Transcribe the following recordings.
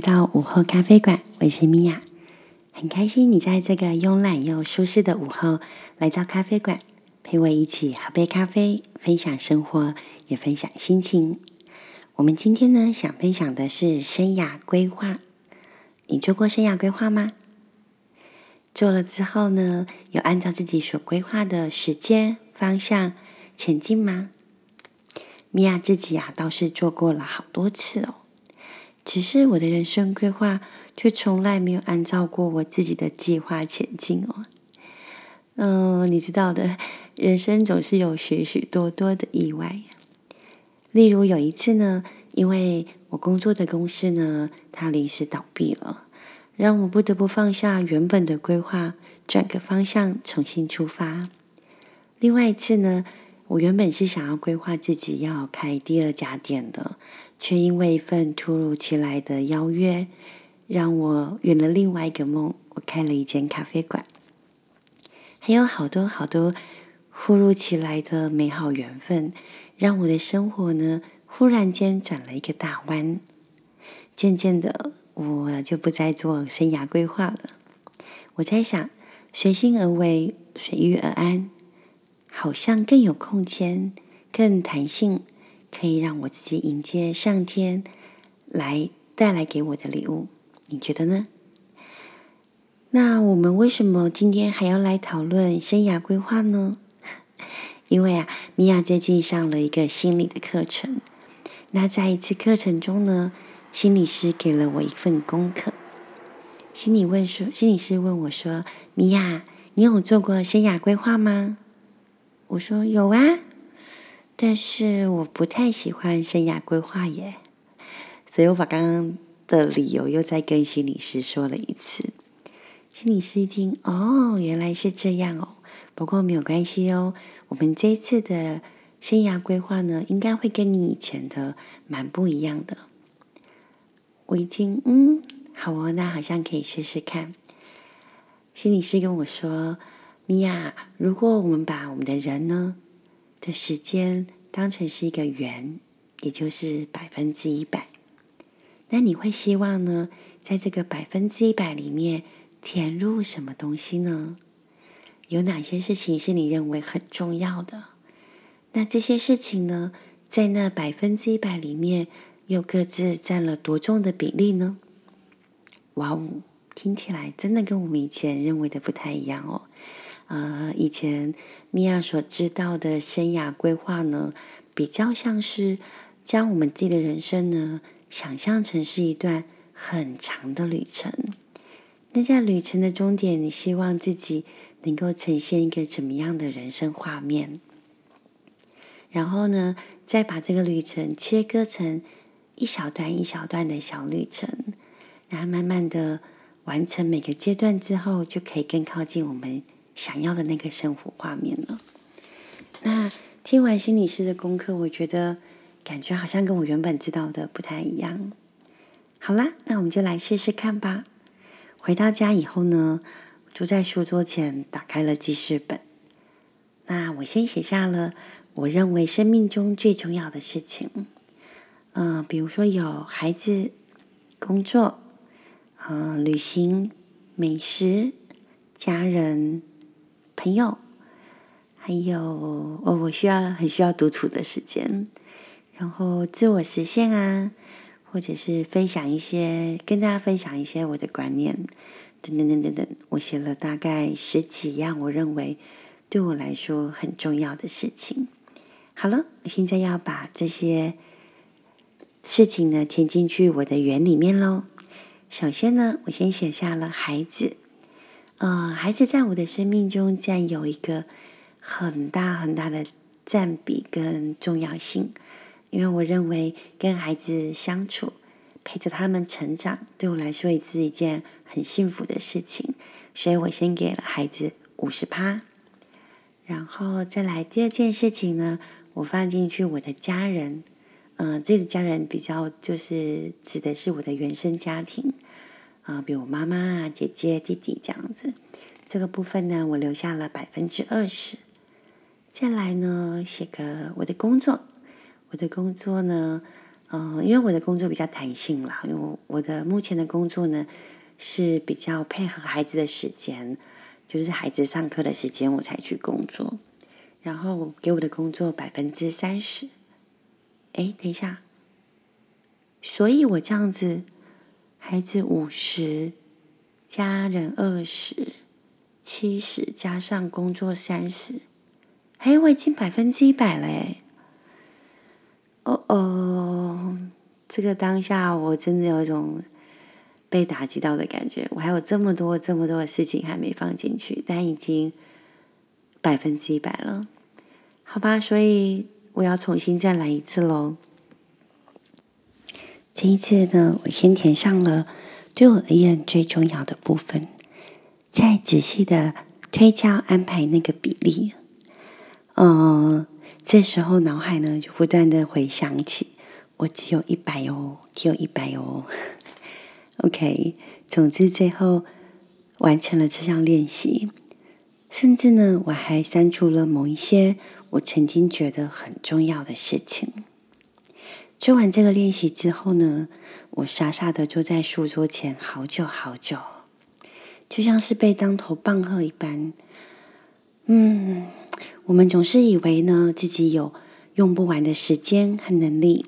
到午后咖啡馆，我是米娅，很开心你在这个慵懒又舒适的午后来到咖啡馆，陪我一起喝杯咖啡，分享生活，也分享心情。我们今天呢，想分享的是生涯规划。你做过生涯规划吗？做了之后呢，有按照自己所规划的时间方向前进吗？米娅自己啊，倒是做过了好多次哦。只是我的人生规划却从来没有按照过我自己的计划前进哦。嗯，你知道的，人生总是有许许多多的意外。例如有一次呢，因为我工作的公司呢，它临时倒闭了，让我不得不放下原本的规划，转个方向重新出发。另外一次呢，我原本是想要规划自己要开第二家店的。却因为一份突如其来的邀约，让我圆了另外一个梦。我开了一间咖啡馆，还有好多好多忽如其来的美好缘分，让我的生活呢忽然间转了一个大弯。渐渐的，我就不再做生涯规划了。我在想，随心而为，随遇而安，好像更有空间，更弹性。可以让我自己迎接上天来带来给我的礼物，你觉得呢？那我们为什么今天还要来讨论生涯规划呢？因为啊，米娅最近上了一个心理的课程。那在一次课程中呢，心理师给了我一份功课。心理问说，心理师问我说：“米娅，你有做过生涯规划吗？”我说：“有啊。”但是我不太喜欢生涯规划耶，所以我把刚刚的理由又再跟心理师说了一次。心理师一听，哦，原来是这样哦。不过没有关系哦，我们这一次的生涯规划呢，应该会跟你以前的蛮不一样的。我一听，嗯，好哦，那好像可以试试看。心理师跟我说：“米娅，如果我们把我们的人呢？”的时间当成是一个圆，也就是百分之一百。那你会希望呢，在这个百分之一百里面填入什么东西呢？有哪些事情是你认为很重要的？那这些事情呢，在那百分之一百里面又各自占了多重的比例呢？哇哦，听起来真的跟我们以前认为的不太一样哦。呃，以前米娅所知道的生涯规划呢，比较像是将我们自己的人生呢，想象成是一段很长的旅程。那在旅程的终点，你希望自己能够呈现一个怎么样的人生画面？然后呢，再把这个旅程切割成一小段一小段的小旅程，然后慢慢的完成每个阶段之后，就可以更靠近我们。想要的那个生活画面了。那听完心理师的功课，我觉得感觉好像跟我原本知道的不太一样。好啦，那我们就来试试看吧。回到家以后呢，坐在书桌前，打开了记事本。那我先写下了我认为生命中最重要的事情。嗯，比如说有孩子、工作、嗯，旅行、美食、家人。朋友，还有哦，我需要很需要独处的时间，然后自我实现啊，或者是分享一些，跟大家分享一些我的观念，等等等等等。我写了大概十几样，我认为对我来说很重要的事情。好了，现在要把这些事情呢填进去我的圆里面喽。首先呢，我先写下了孩子。呃，孩子在我的生命中占有一个很大很大的占比跟重要性，因为我认为跟孩子相处，陪着他们成长，对我来说也是一件很幸福的事情，所以我先给了孩子五十趴，然后再来第二件事情呢，我放进去我的家人，嗯，这个家人比较就是指的是我的原生家庭。啊，比如妈妈啊、姐姐、弟弟这样子，这个部分呢，我留下了百分之二十。再来呢，写个我的工作，我的工作呢，嗯，因为我的工作比较弹性啦，因为我的目前的工作呢是比较配合孩子的时间，就是孩子上课的时间我才去工作，然后给我的工作百分之三十。哎，等一下，所以我这样子，孩子五十，家人二十，七十加上工作三十，哎，我已经百分之一百了哎。哦哦，这个当下我真的有一种被打击到的感觉。我还有这么多、这么多的事情还没放进去，但已经百分之一百了，好吧？所以我要重新再来一次喽。这一次呢，我先填上了对我而言最重要的部分，再仔细的推敲安排那个比例。嗯。这时候脑海呢就不断的回想起，我只有一百哦，只有一百哦。OK，总之最后完成了这项练习，甚至呢我还删除了某一些我曾经觉得很重要的事情。做完这个练习之后呢，我傻傻的坐在书桌前好久好久，就像是被当头棒喝一般。嗯。我们总是以为呢，自己有用不完的时间和能力，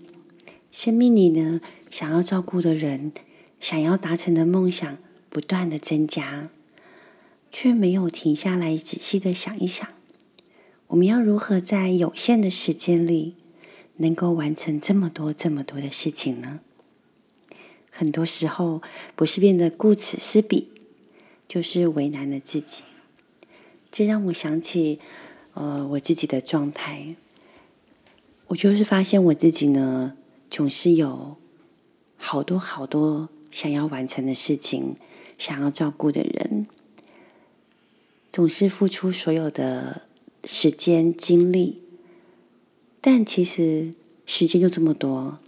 生命里呢，想要照顾的人，想要达成的梦想，不断的增加，却没有停下来仔细的想一想，我们要如何在有限的时间里，能够完成这么多这么多的事情呢？很多时候，不是变得顾此失彼，就是为难了自己。这让我想起。呃，我自己的状态，我就是发现我自己呢，总是有好多好多想要完成的事情，想要照顾的人，总是付出所有的时间精力，但其实时间就这么多，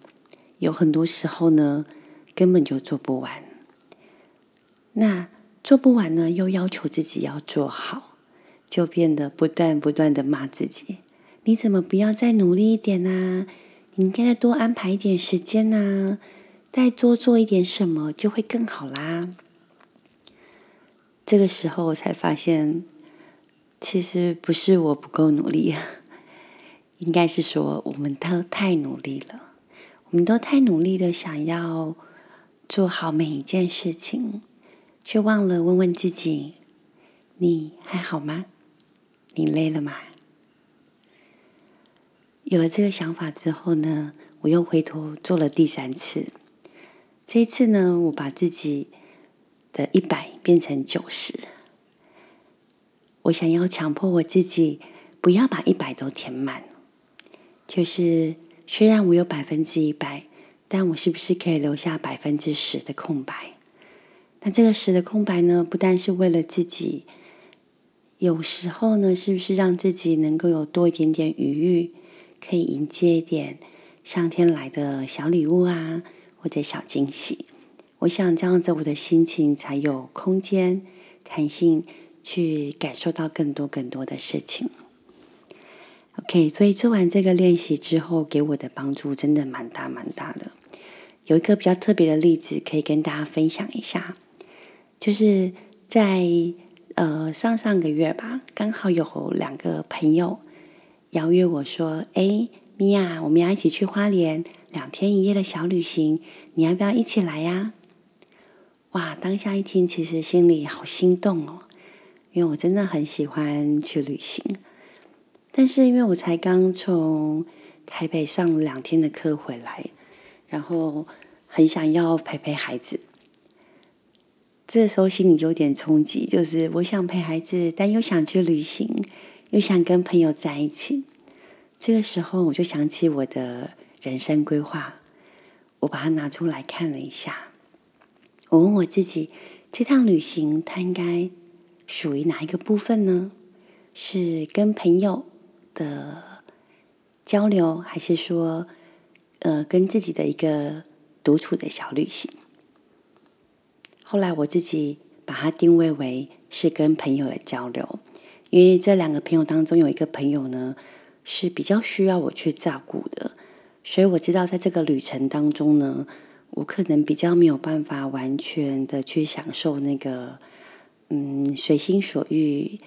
有很多时候呢，根本就做不完。那做不完呢，又要求自己要做好。就变得不断不断的骂自己，你怎么不要再努力一点呢？你应该再多安排一点时间呢，再多做一点什么就会更好啦。这个时候我才发现，其实不是我不够努力，应该是说我们都太努力了，我们都太努力的想要做好每一件事情，却忘了问问自己：你还好吗？你累了吗？有了这个想法之后呢，我又回头做了第三次。这一次呢，我把自己的一百变成九十。我想要强迫我自己不要把一百都填满，就是虽然我有百分之一百，但我是不是可以留下百分之十的空白？那这个十的空白呢，不但是为了自己。有时候呢，是不是让自己能够有多一点点余裕，可以迎接一点上天来的小礼物啊，或者小惊喜？我想这样子，我的心情才有空间、弹性去感受到更多更多的事情。OK，所以做完这个练习之后，给我的帮助真的蛮大蛮大的。有一个比较特别的例子，可以跟大家分享一下，就是在。呃，上上个月吧，刚好有两个朋友邀约我说：“哎，米娅，我们要一起去花莲两天一夜的小旅行，你要不要一起来呀？”哇，当下一听，其实心里好心动哦，因为我真的很喜欢去旅行，但是因为我才刚从台北上两天的课回来，然后很想要陪陪孩子。这个时候心里就有点冲击，就是我想陪孩子，但又想去旅行，又想跟朋友在一起。这个时候我就想起我的人生规划，我把它拿出来看了一下。我问我自己，这趟旅行它应该属于哪一个部分呢？是跟朋友的交流，还是说，呃，跟自己的一个独处的小旅行？后来我自己把它定位为是跟朋友的交流，因为这两个朋友当中有一个朋友呢是比较需要我去照顾的，所以我知道在这个旅程当中呢，我可能比较没有办法完全的去享受那个嗯随心所欲、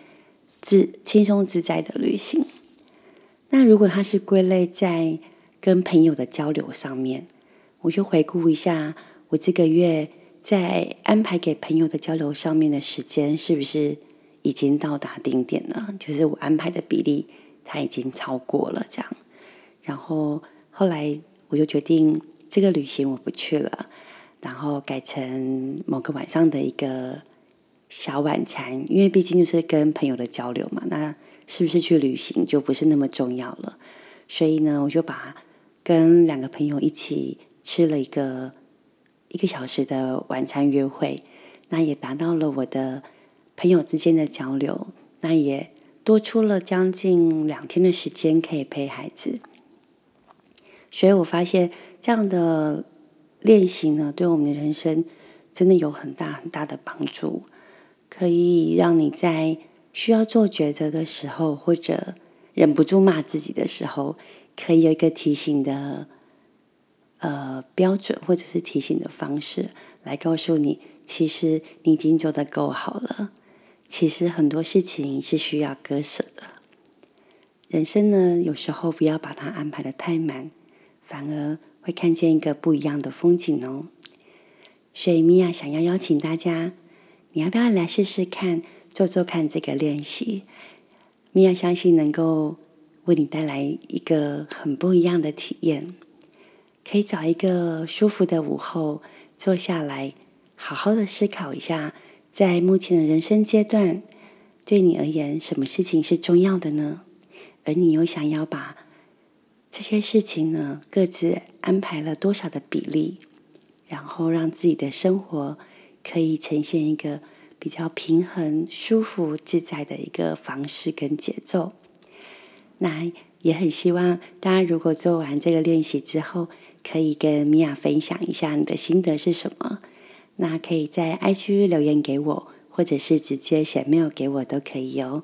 自轻松自在的旅行。那如果它是归类在跟朋友的交流上面，我就回顾一下我这个月在安排给朋友的交流上面的时间，是不是已经到达顶点了？就是我安排的比例，它已经超过了这样。然后后来我就决定这个旅行我不去了，然后改成某个晚上的一个小晚餐，因为毕竟就是跟朋友的交流嘛，那。是不是去旅行就不是那么重要了？所以呢，我就把跟两个朋友一起吃了一个一个小时的晚餐约会，那也达到了我的朋友之间的交流，那也多出了将近两天的时间可以陪孩子。所以我发现这样的练习呢，对我们的人生真的有很大很大的帮助，可以让你在。需要做抉择的时候，或者忍不住骂自己的时候，可以有一个提醒的呃标准，或者是提醒的方式，来告诉你，其实你已经做的够好了。其实很多事情是需要割舍的。人生呢，有时候不要把它安排的太满，反而会看见一个不一样的风景哦。所以米娅想要邀请大家，你要不要来试试看？做做看这个练习，米娅相信能够为你带来一个很不一样的体验。可以找一个舒服的午后，坐下来，好好的思考一下，在目前的人生阶段，对你而言，什么事情是重要的呢？而你又想要把这些事情呢，各自安排了多少的比例，然后让自己的生活可以呈现一个。比较平衡、舒服、自在的一个方式跟节奏。那也很希望大家如果做完这个练习之后，可以跟米娅分享一下你的心得是什么。那可以在 IG 留言给我，或者是直接写 mail 给我都可以哦。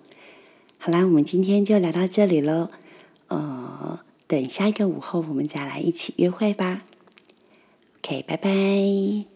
好啦，我们今天就聊到这里喽。呃，等下一个午后我们再来一起约会吧。OK，拜拜。